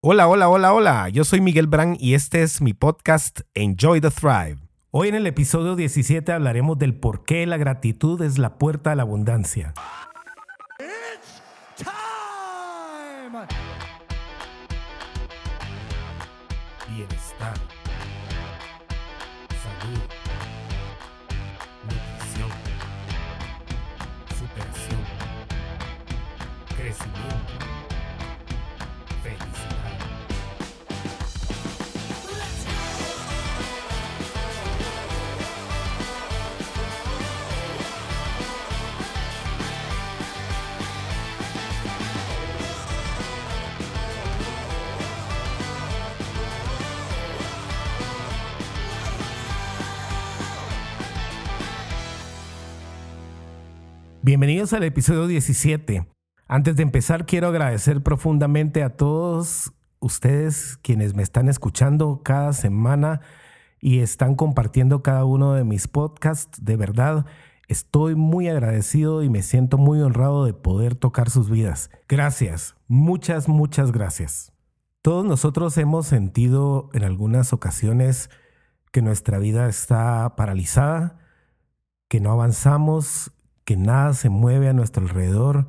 Hola, hola, hola, hola. Yo soy Miguel Brand y este es mi podcast Enjoy the Thrive. Hoy en el episodio 17 hablaremos del por qué la gratitud es la puerta a la abundancia. Bienestar. Bienvenidos al episodio 17. Antes de empezar, quiero agradecer profundamente a todos ustedes quienes me están escuchando cada semana y están compartiendo cada uno de mis podcasts. De verdad, estoy muy agradecido y me siento muy honrado de poder tocar sus vidas. Gracias, muchas, muchas gracias. Todos nosotros hemos sentido en algunas ocasiones que nuestra vida está paralizada, que no avanzamos, que nada se mueve a nuestro alrededor,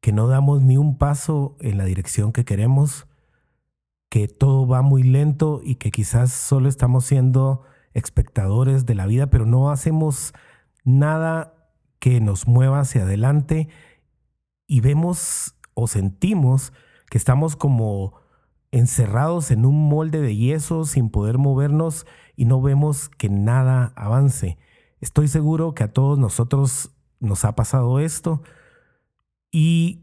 que no damos ni un paso en la dirección que queremos, que todo va muy lento y que quizás solo estamos siendo espectadores de la vida, pero no hacemos nada que nos mueva hacia adelante y vemos o sentimos que estamos como encerrados en un molde de yeso sin poder movernos y no vemos que nada avance. Estoy seguro que a todos nosotros nos ha pasado esto. Y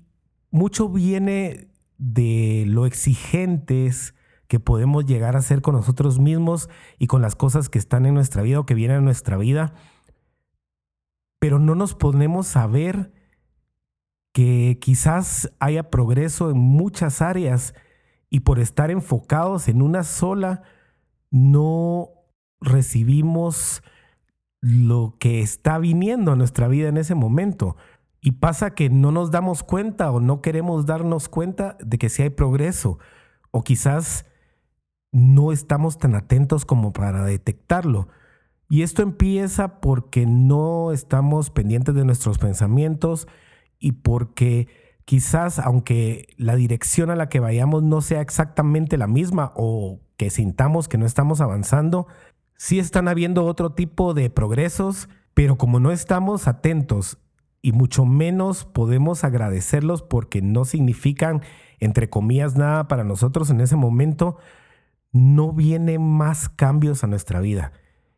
mucho viene de lo exigentes que podemos llegar a ser con nosotros mismos y con las cosas que están en nuestra vida o que vienen a nuestra vida, pero no nos ponemos a ver que quizás haya progreso en muchas áreas y por estar enfocados en una sola, no recibimos lo que está viniendo a nuestra vida en ese momento. Y pasa que no nos damos cuenta o no queremos darnos cuenta de que si hay progreso. O quizás no estamos tan atentos como para detectarlo. Y esto empieza porque no estamos pendientes de nuestros pensamientos y porque quizás aunque la dirección a la que vayamos no sea exactamente la misma o que sintamos que no estamos avanzando, sí están habiendo otro tipo de progresos, pero como no estamos atentos y mucho menos podemos agradecerlos porque no significan, entre comillas, nada para nosotros en ese momento, no vienen más cambios a nuestra vida.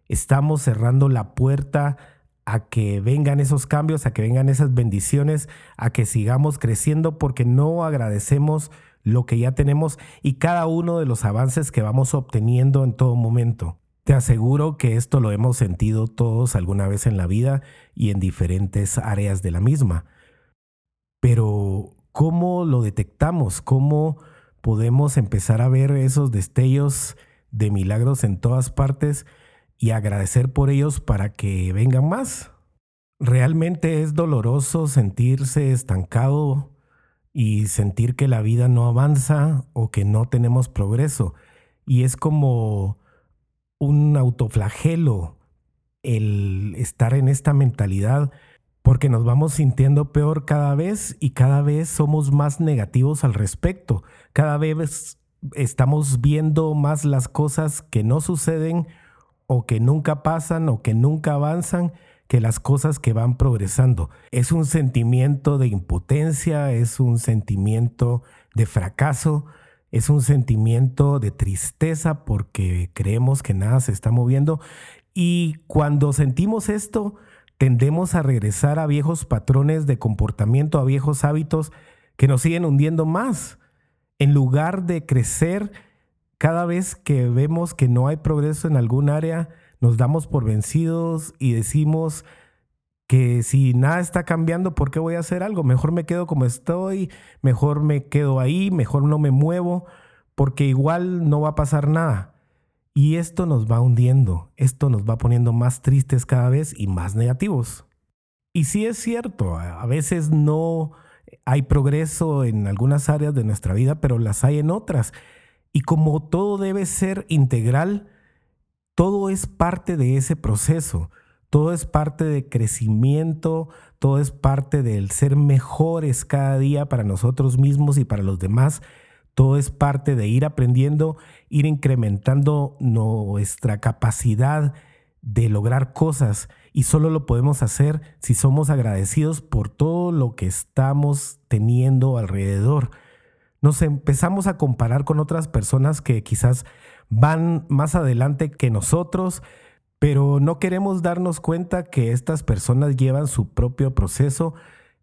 Estamos cerrando la puerta a que vengan esos cambios, a que vengan esas bendiciones, a que sigamos creciendo porque no agradecemos lo que ya tenemos y cada uno de los avances que vamos obteniendo en todo momento. Te aseguro que esto lo hemos sentido todos alguna vez en la vida y en diferentes áreas de la misma. Pero, ¿cómo lo detectamos? ¿Cómo podemos empezar a ver esos destellos de milagros en todas partes y agradecer por ellos para que vengan más? Realmente es doloroso sentirse estancado y sentir que la vida no avanza o que no tenemos progreso. Y es como un autoflagelo el estar en esta mentalidad porque nos vamos sintiendo peor cada vez y cada vez somos más negativos al respecto. Cada vez estamos viendo más las cosas que no suceden o que nunca pasan o que nunca avanzan que las cosas que van progresando. Es un sentimiento de impotencia, es un sentimiento de fracaso, es un sentimiento de tristeza porque creemos que nada se está moviendo y cuando sentimos esto tendemos a regresar a viejos patrones de comportamiento, a viejos hábitos que nos siguen hundiendo más. En lugar de crecer, cada vez que vemos que no hay progreso en algún área, nos damos por vencidos y decimos, que si nada está cambiando, ¿por qué voy a hacer algo? Mejor me quedo como estoy, mejor me quedo ahí, mejor no me muevo, porque igual no va a pasar nada. Y esto nos va hundiendo, esto nos va poniendo más tristes cada vez y más negativos. Y sí es cierto, a veces no hay progreso en algunas áreas de nuestra vida, pero las hay en otras. Y como todo debe ser integral, todo es parte de ese proceso, todo es parte de crecimiento, todo es parte del ser mejores cada día para nosotros mismos y para los demás. Todo es parte de ir aprendiendo, ir incrementando nuestra capacidad de lograr cosas y solo lo podemos hacer si somos agradecidos por todo lo que estamos teniendo alrededor. Nos empezamos a comparar con otras personas que quizás van más adelante que nosotros, pero no queremos darnos cuenta que estas personas llevan su propio proceso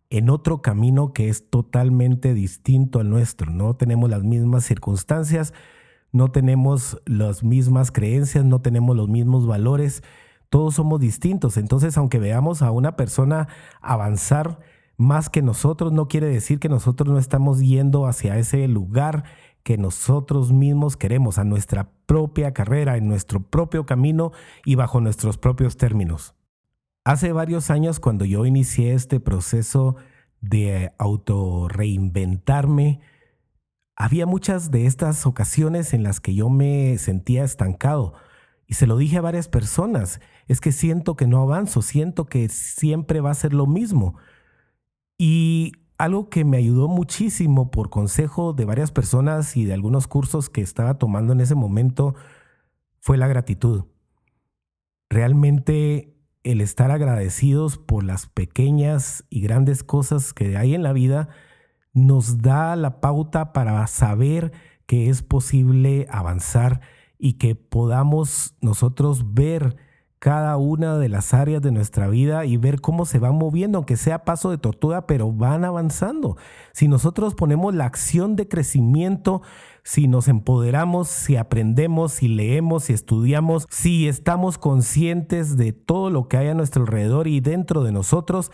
en otro camino que es totalmente distinto al nuestro. No tenemos las mismas circunstancias, no tenemos las mismas creencias, no tenemos los mismos valores, todos somos distintos. Entonces, aunque veamos a una persona avanzar más que nosotros, no quiere decir que nosotros no estamos yendo hacia ese lugar que nosotros mismos queremos, a nuestra propia carrera, en nuestro propio camino y bajo nuestros propios términos. Hace varios años cuando yo inicié este proceso de autorreinventarme, había muchas de estas ocasiones en las que yo me sentía estancado. Y se lo dije a varias personas, es que siento que no avanzo, siento que siempre va a ser lo mismo. Y algo que me ayudó muchísimo por consejo de varias personas y de algunos cursos que estaba tomando en ese momento fue la gratitud. Realmente el estar agradecidos por las pequeñas y grandes cosas que hay en la vida nos da la pauta para saber que es posible avanzar y que podamos nosotros ver cada una de las áreas de nuestra vida y ver cómo se van moviendo, aunque sea paso de tortuga, pero van avanzando. Si nosotros ponemos la acción de crecimiento, si nos empoderamos, si aprendemos, si leemos, si estudiamos, si estamos conscientes de todo lo que hay a nuestro alrededor y dentro de nosotros,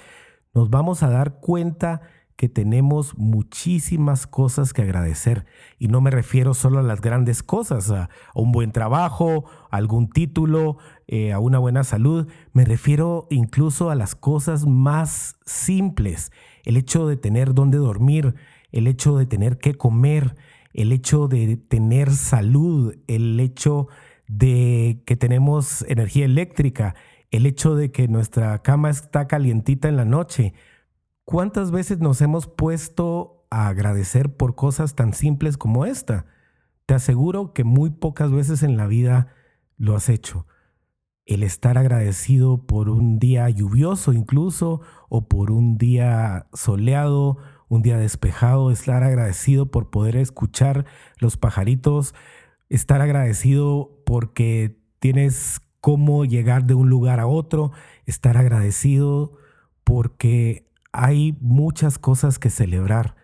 nos vamos a dar cuenta que tenemos muchísimas cosas que agradecer. Y no me refiero solo a las grandes cosas, a, un buen trabajo, algún título, eh, a una buena salud. Me refiero incluso a las cosas más simples. El hecho de tener dónde dormir, el hecho de tener qué comer, el hecho de tener salud, el hecho de que tenemos energía eléctrica, el hecho de que nuestra cama está calientita en la noche ¿Cuántas veces nos hemos puesto a agradecer por cosas tan simples como esta? Te aseguro que muy pocas veces en la vida lo has hecho. El estar agradecido por un día lluvioso incluso, o por un día soleado, un día despejado, estar agradecido por poder escuchar los pajaritos, estar agradecido porque tienes cómo llegar de un lugar a otro, estar agradecido porque hay muchas cosas que celebrar.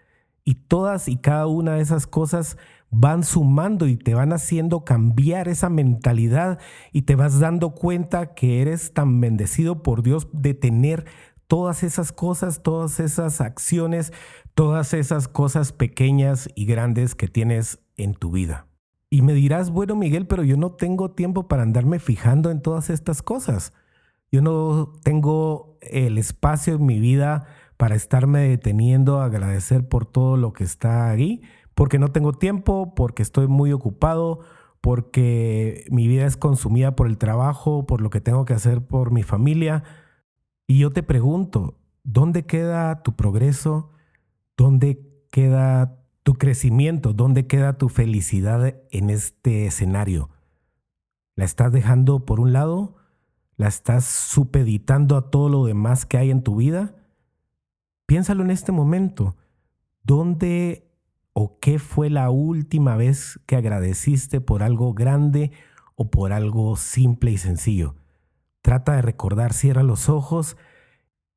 Y todas y cada una de esas cosas van sumando y te van haciendo cambiar esa mentalidad y te vas dando cuenta que eres tan bendecido por Dios de tener todas esas cosas, todas esas acciones, todas esas cosas pequeñas y grandes que tienes en tu vida. Y me dirás, bueno Miguel, pero yo no tengo tiempo para andarme fijando en todas estas cosas. Yo no tengo el espacio en mi vida para estarme deteniendo agradecer por todo lo que está ahí, porque no tengo tiempo, porque estoy muy ocupado, porque mi vida es consumida por el trabajo, por lo que tengo que hacer por mi familia. Y yo te pregunto, ¿dónde queda tu progreso? ¿Dónde queda tu crecimiento? ¿Dónde queda tu felicidad en este escenario? ¿La estás dejando por un lado? ¿La estás supeditando a todo lo demás que hay en tu vida? Piénsalo en este momento. ¿Dónde o qué fue la última vez que agradeciste por algo grande o por algo simple y sencillo? Trata de recordar, cierra los ojos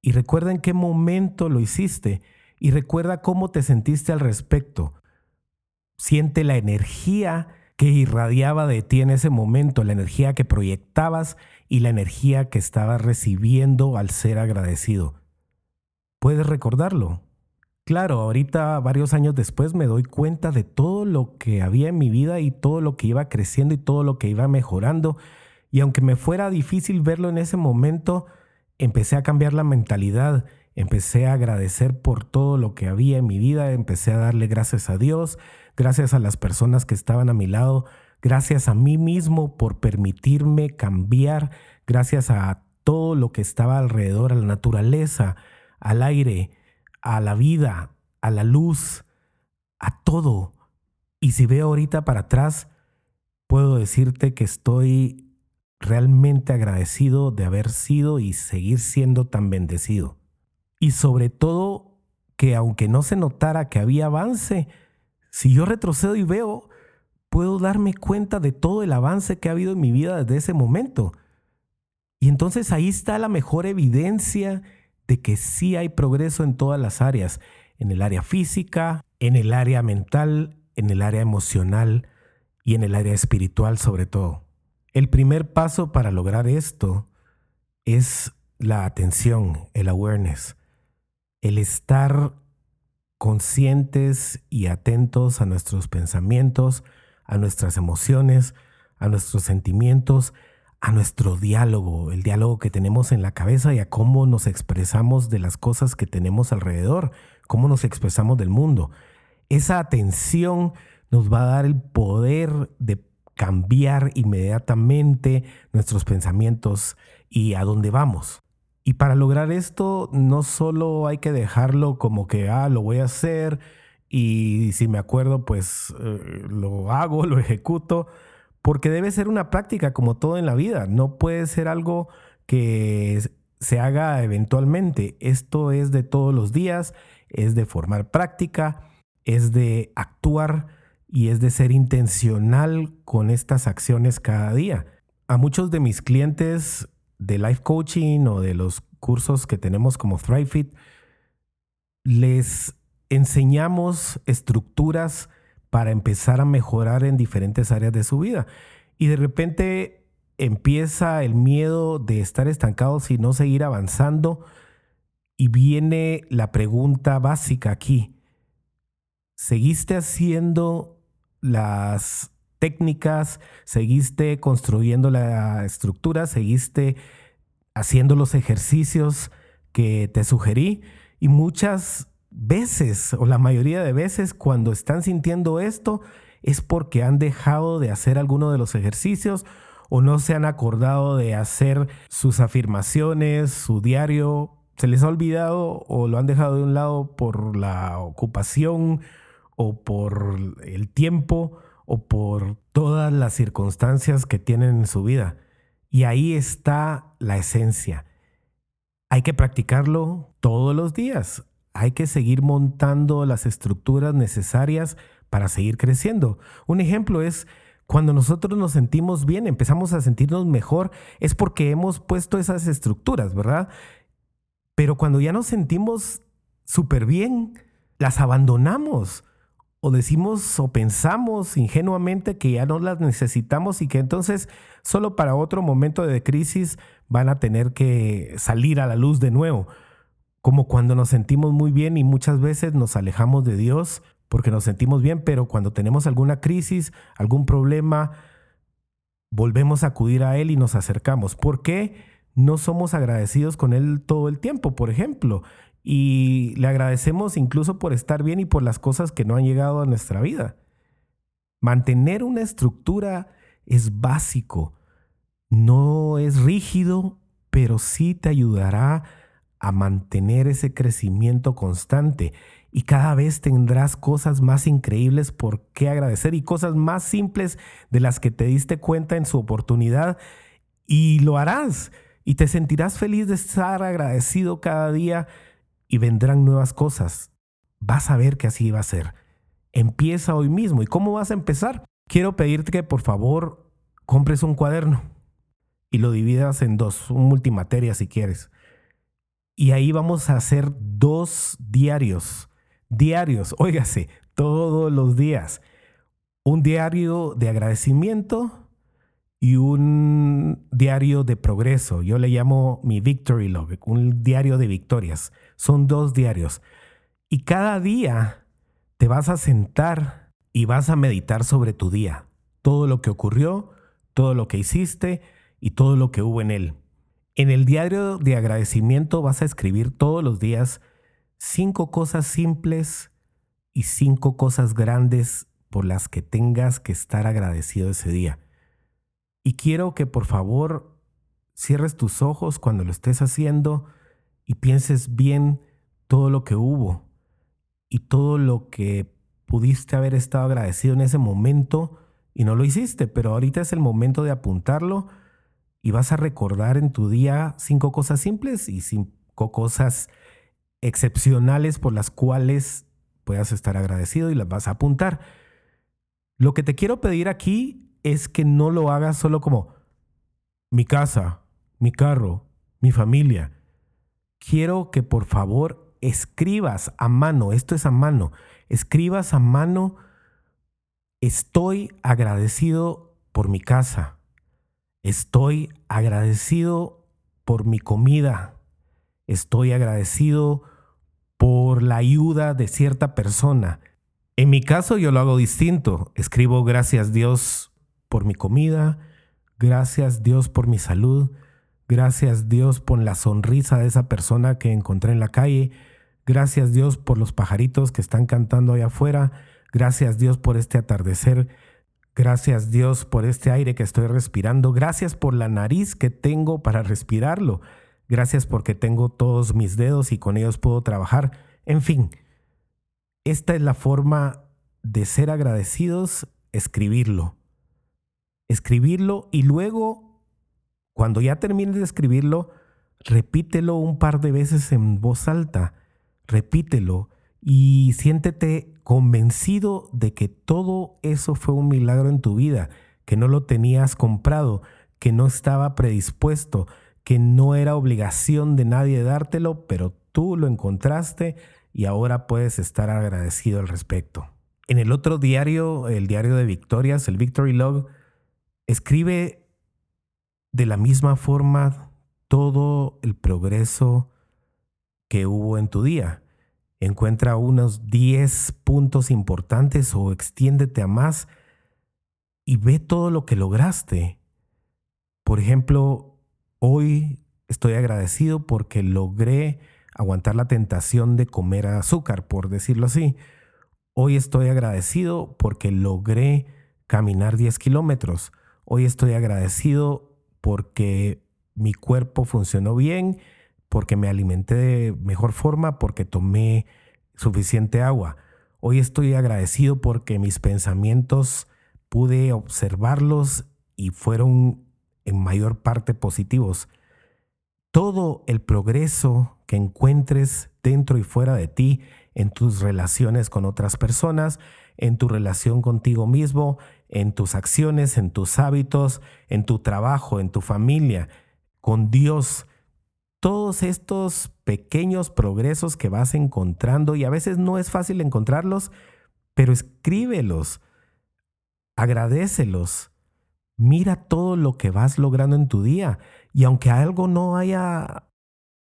y recuerda en qué momento lo hiciste y recuerda cómo te sentiste al respecto. Siente la energía que irradiaba de ti en ese momento, la energía que proyectabas y la energía que estabas recibiendo al ser agradecido. ¿Puedes recordarlo? Claro, ahorita varios años después me doy cuenta de todo lo que había en mi vida y todo lo que iba creciendo y todo lo que iba mejorando. Y aunque me fuera difícil verlo en ese momento, empecé a cambiar la mentalidad empecé a agradecer por todo lo que había en mi vida, empecé a darle gracias a Dios, gracias a las personas que estaban a mi lado, gracias a mí mismo por permitirme cambiar, gracias a todo lo que estaba alrededor, a la naturaleza, al aire, a la vida, a la luz, a todo. Y si veo ahorita para atrás, puedo decirte que estoy realmente agradecido de haber sido y seguir siendo tan bendecido. Y sobre todo que aunque no se notara que había avance, si yo retrocedo y veo, puedo darme cuenta de todo el avance que ha habido en mi vida desde ese momento. Y entonces ahí está la mejor evidencia de que sí hay progreso en todas las áreas, en el área física, en el área mental, en el área emocional y en el área espiritual sobre todo. El primer paso para lograr esto es la atención, el awareness, el estar conscientes y atentos a nuestros pensamientos, a nuestras emociones, a nuestros sentimientos, a nuestro diálogo, el diálogo que tenemos en la cabeza y a cómo nos expresamos de las cosas que tenemos alrededor, cómo nos expresamos del mundo. Esa atención nos va a dar el poder de cambiar inmediatamente nuestros pensamientos y a dónde vamos. Y para lograr esto no solo hay que dejarlo como que, ah, lo voy a hacer y si me acuerdo, pues eh, lo hago, lo ejecuto, porque debe ser una práctica como todo en la vida, no puede ser algo que se haga eventualmente. Esto es de todos los días, es de formar práctica, es de actuar y es de ser intencional con estas acciones cada día. A muchos de mis clientes de life coaching o de los cursos que tenemos como ThriveFit, les enseñamos estructuras para empezar a mejorar en diferentes áreas de su vida. Y de repente empieza el miedo de estar estancados y no seguir avanzando. Y viene la pregunta básica aquí. ¿Seguiste haciendo las técnicas, seguiste construyendo la estructura, seguiste haciendo los ejercicios que te sugerí y muchas veces o la mayoría de veces cuando están sintiendo esto es porque han dejado de hacer alguno de los ejercicios o no se han acordado de hacer sus afirmaciones, su diario, se les ha olvidado o lo han dejado de un lado por la ocupación o por el tiempo o por todas las circunstancias que tienen en su vida. Y ahí está la esencia. Hay que practicarlo todos los días. Hay que seguir montando las estructuras necesarias para seguir creciendo. Un ejemplo es cuando nosotros nos sentimos bien, empezamos a sentirnos mejor, es porque hemos puesto esas estructuras, ¿verdad? Pero cuando ya nos sentimos súper bien, las abandonamos o decimos o pensamos ingenuamente que ya no las necesitamos y que entonces solo para otro momento de crisis van a tener que salir a la luz de nuevo. Como cuando nos sentimos muy bien y muchas veces nos alejamos de Dios porque nos sentimos bien, pero cuando tenemos alguna crisis, algún problema, volvemos a acudir a Él y nos acercamos. ¿Por qué no somos agradecidos con Él todo el tiempo, por ejemplo? y le agradecemos incluso por estar bien y por las cosas que no han llegado a nuestra vida. Mantener una estructura es básico, no es rígido, pero sí te ayudará a mantener ese crecimiento constante y cada vez tendrás cosas más increíbles por qué agradecer y cosas más simples de las que te diste cuenta en su oportunidad y lo harás y te sentirás feliz de estar agradecido cada día y vendrán nuevas cosas. Vas a ver que así va a ser. Empieza hoy mismo. ¿Y cómo vas a empezar? Quiero pedirte que por favor compres un cuaderno y lo dividas en dos, un multimateria si quieres. Y ahí vamos a hacer dos diarios. Diarios, óigase, todos los días. Un diario de agradecimiento y un diario de progreso. Yo le llamo mi Victory Log, un diario de victorias. Son dos diarios. Y cada día te vas a sentar y vas a meditar sobre tu día. Todo lo que ocurrió, todo lo que hiciste y todo lo que hubo en él. En el diario de agradecimiento vas a escribir todos los días cinco cosas simples y cinco cosas grandes por las que tengas que estar agradecido ese día. Y quiero que por favor cierres tus ojos cuando lo estés haciendo y pienses bien todo lo que hubo y todo lo que pudiste haber estado agradecido en ese momento y no lo hiciste, pero ahorita es el momento de apuntarlo y vas a recordar en tu día cinco cosas simples y cinco cosas excepcionales por las cuales puedas estar agradecido y las vas a apuntar. Lo que te quiero pedir aquí es que no lo hagas solo como mi casa, mi carro, mi familia. Quiero que por favor escribas a mano, esto es a mano, escribas a mano, estoy agradecido por mi casa, estoy agradecido por mi comida, estoy agradecido por la ayuda de cierta persona. En mi caso yo lo hago distinto, escribo gracias Dios por mi comida, gracias Dios por mi salud, Gracias Dios por la sonrisa de esa persona que encontré en la calle. Gracias Dios por los pajaritos que están cantando allá afuera. Gracias Dios por este atardecer. Gracias Dios por este aire que estoy respirando. Gracias por la nariz que tengo para respirarlo. Gracias porque tengo todos mis dedos y con ellos puedo trabajar. En fin, esta es la forma de ser agradecidos, escribirlo. Escribirlo y luego cuando ya termines de escribirlo, repítelo un par de veces en voz alta, repítelo y siéntete convencido de que todo eso fue un milagro en tu vida, que no lo tenías comprado, que no estaba predispuesto, que no era obligación de nadie dártelo, pero tú lo encontraste y ahora puedes estar agradecido al respecto. En el otro diario, el diario de victorias, el Victory Log, escribe de la misma forma, todo el progreso que hubo en tu día. Encuentra unos 10 puntos importantes o extiéndete a más y ve todo lo que lograste. Por ejemplo, hoy estoy agradecido porque logré aguantar la tentación de comer azúcar, por decirlo así. Hoy estoy agradecido porque logré caminar 10 kilómetros. Hoy estoy agradecido porque mi cuerpo funcionó bien, porque me alimenté de mejor forma, porque tomé suficiente agua. Hoy estoy agradecido porque mis pensamientos pude observarlos y fueron en mayor parte positivos. Todo el progreso que encuentres dentro y fuera de ti, en tus relaciones con otras personas, en tu relación contigo mismo, en tus acciones, en tus hábitos, en tu trabajo, en tu familia, con Dios. Todos estos pequeños progresos que vas encontrando y a veces no es fácil encontrarlos, pero escríbelos, agradecelos, mira todo lo que vas logrando en tu día y aunque algo no haya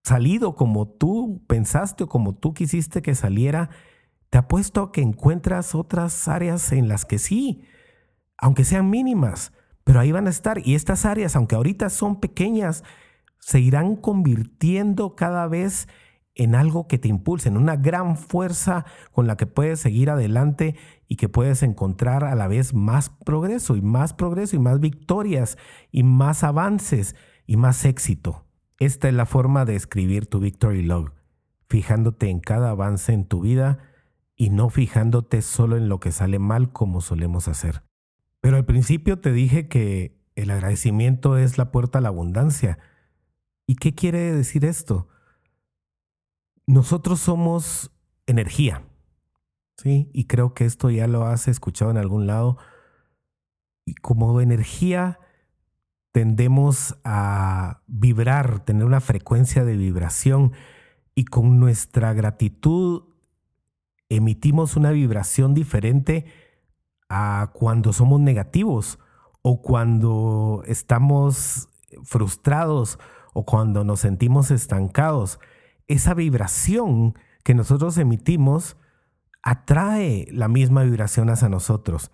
salido como tú pensaste o como tú quisiste que saliera, te apuesto a que encuentras otras áreas en las que sí, aunque sean mínimas, pero ahí van a estar. Y estas áreas, aunque ahorita son pequeñas, se irán convirtiendo cada vez en algo que te impulse, en una gran fuerza con la que puedes seguir adelante y que puedes encontrar a la vez más progreso y más progreso y más victorias y más avances y más éxito. Esta es la forma de escribir tu Victory Log, fijándote en cada avance en tu vida y no fijándote solo en lo que sale mal como solemos hacer. Pero al principio te dije que el agradecimiento es la puerta a la abundancia. ¿Y qué quiere decir esto? Nosotros somos energía. ¿Sí? Y creo que esto ya lo has escuchado en algún lado. Y como energía tendemos a vibrar, tener una frecuencia de vibración y con nuestra gratitud emitimos una vibración diferente a cuando somos negativos o cuando estamos frustrados o cuando nos sentimos estancados. Esa vibración que nosotros emitimos atrae la misma vibración hacia nosotros.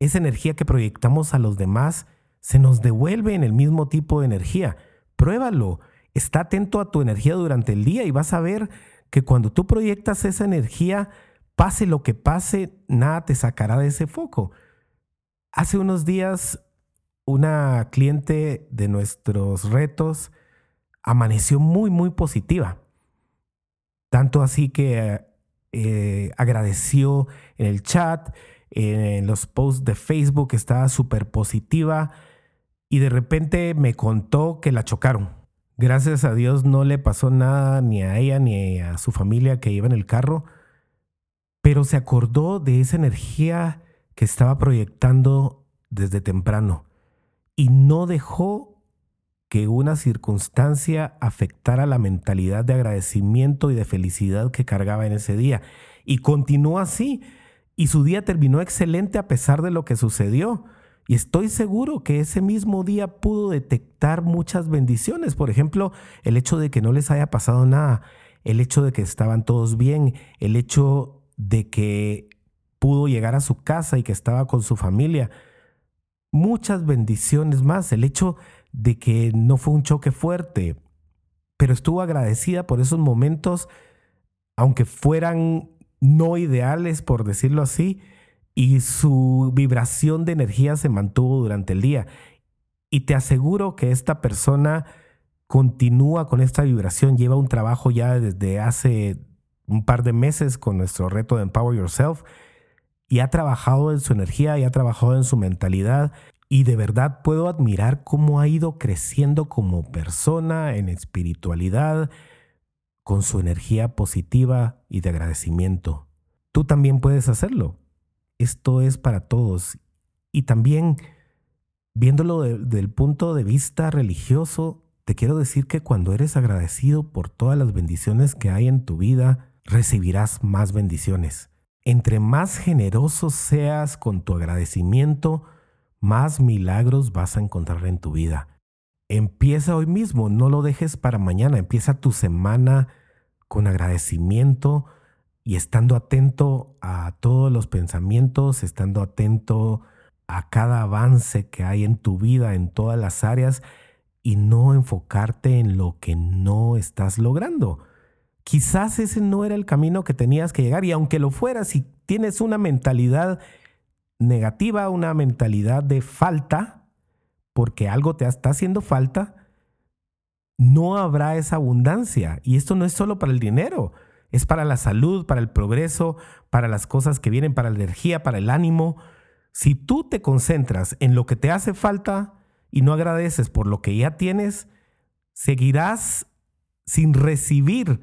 Esa energía que proyectamos a los demás se nos devuelve en el mismo tipo de energía. pruébalo. Está atento a tu energía durante el día y vas a ver que cuando tú proyectas esa energía, pase lo que pase, nada te sacará de ese foco. Hace unos días, una cliente de nuestros retos amaneció muy, muy positiva. Tanto así que eh, agradeció en el chat, en los posts de Facebook, estaba súper positiva y de repente me contó que la chocaron. Gracias a Dios no le pasó nada ni a ella ni a su familia que iba en el carro, pero se acordó de esa energía que estaba proyectando desde temprano y no dejó que una circunstancia afectara la mentalidad de agradecimiento y de felicidad que cargaba en ese día. Y continuó así, y su día terminó excelente a pesar de lo que sucedió. Y estoy seguro que ese mismo día pudo detectar muchas bendiciones. Por ejemplo, el hecho de que no les haya pasado nada, el hecho de que estaban todos bien, el hecho de que pudo llegar a su casa y que estaba con su familia. Muchas bendiciones más. El hecho de que no fue un choque fuerte, pero estuvo agradecida por esos momentos, aunque fueran no ideales, por decirlo así, y su vibración de energía se mantuvo durante el día. Y te aseguro que esta persona continúa con esta vibración, lleva un trabajo ya desde hace un par de meses con nuestro reto de Empower Yourself y ha trabajado en su energía y ha trabajado en su mentalidad y de verdad puedo admirar cómo ha ido creciendo como persona en espiritualidad, con su energía positiva y de agradecimiento. Tú también puedes hacerlo. Esto es para todos. Y también, viéndolo desde el punto de vista religioso, te quiero decir que cuando eres agradecido por todas las bendiciones que hay en tu vida, recibirás más bendiciones. Entre más generoso seas con tu agradecimiento, más milagros vas a encontrar en tu vida. Empieza hoy mismo, no lo dejes para mañana, empieza tu semana con agradecimiento y estando atento a todos los pensamientos, estando atento a cada avance que hay en tu vida, en todas las áreas, y no enfocarte en lo que no estás logrando. Quizás ese no era el camino que tenías que llegar, y aunque lo fuera, si tienes una mentalidad negativa, una mentalidad de falta, porque algo te está haciendo falta, no habrá esa abundancia. Y esto no es solo para el dinero, es para la salud, para el progreso, para las cosas que vienen, para la energía, para el ánimo. Si tú te concentras en lo que te hace falta y no agradeces por lo que ya tienes, seguirás sin recibir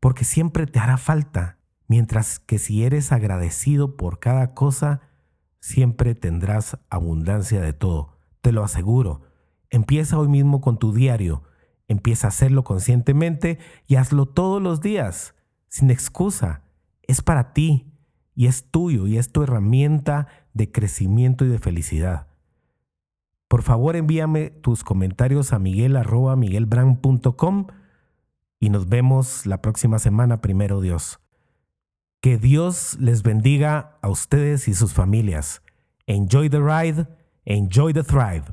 porque siempre te hará falta. Mientras que si eres agradecido por cada cosa, siempre tendrás abundancia de todo te lo aseguro. Empieza hoy mismo con tu diario. Empieza a hacerlo conscientemente y hazlo todos los días, sin excusa. Es para ti y es tuyo y es tu herramienta de crecimiento y de felicidad. Por favor, envíame tus comentarios a miguel.miguelbrand.com y nos vemos la próxima semana, primero Dios. Que Dios les bendiga a ustedes y sus familias. Enjoy the ride Enjoy the Thrive.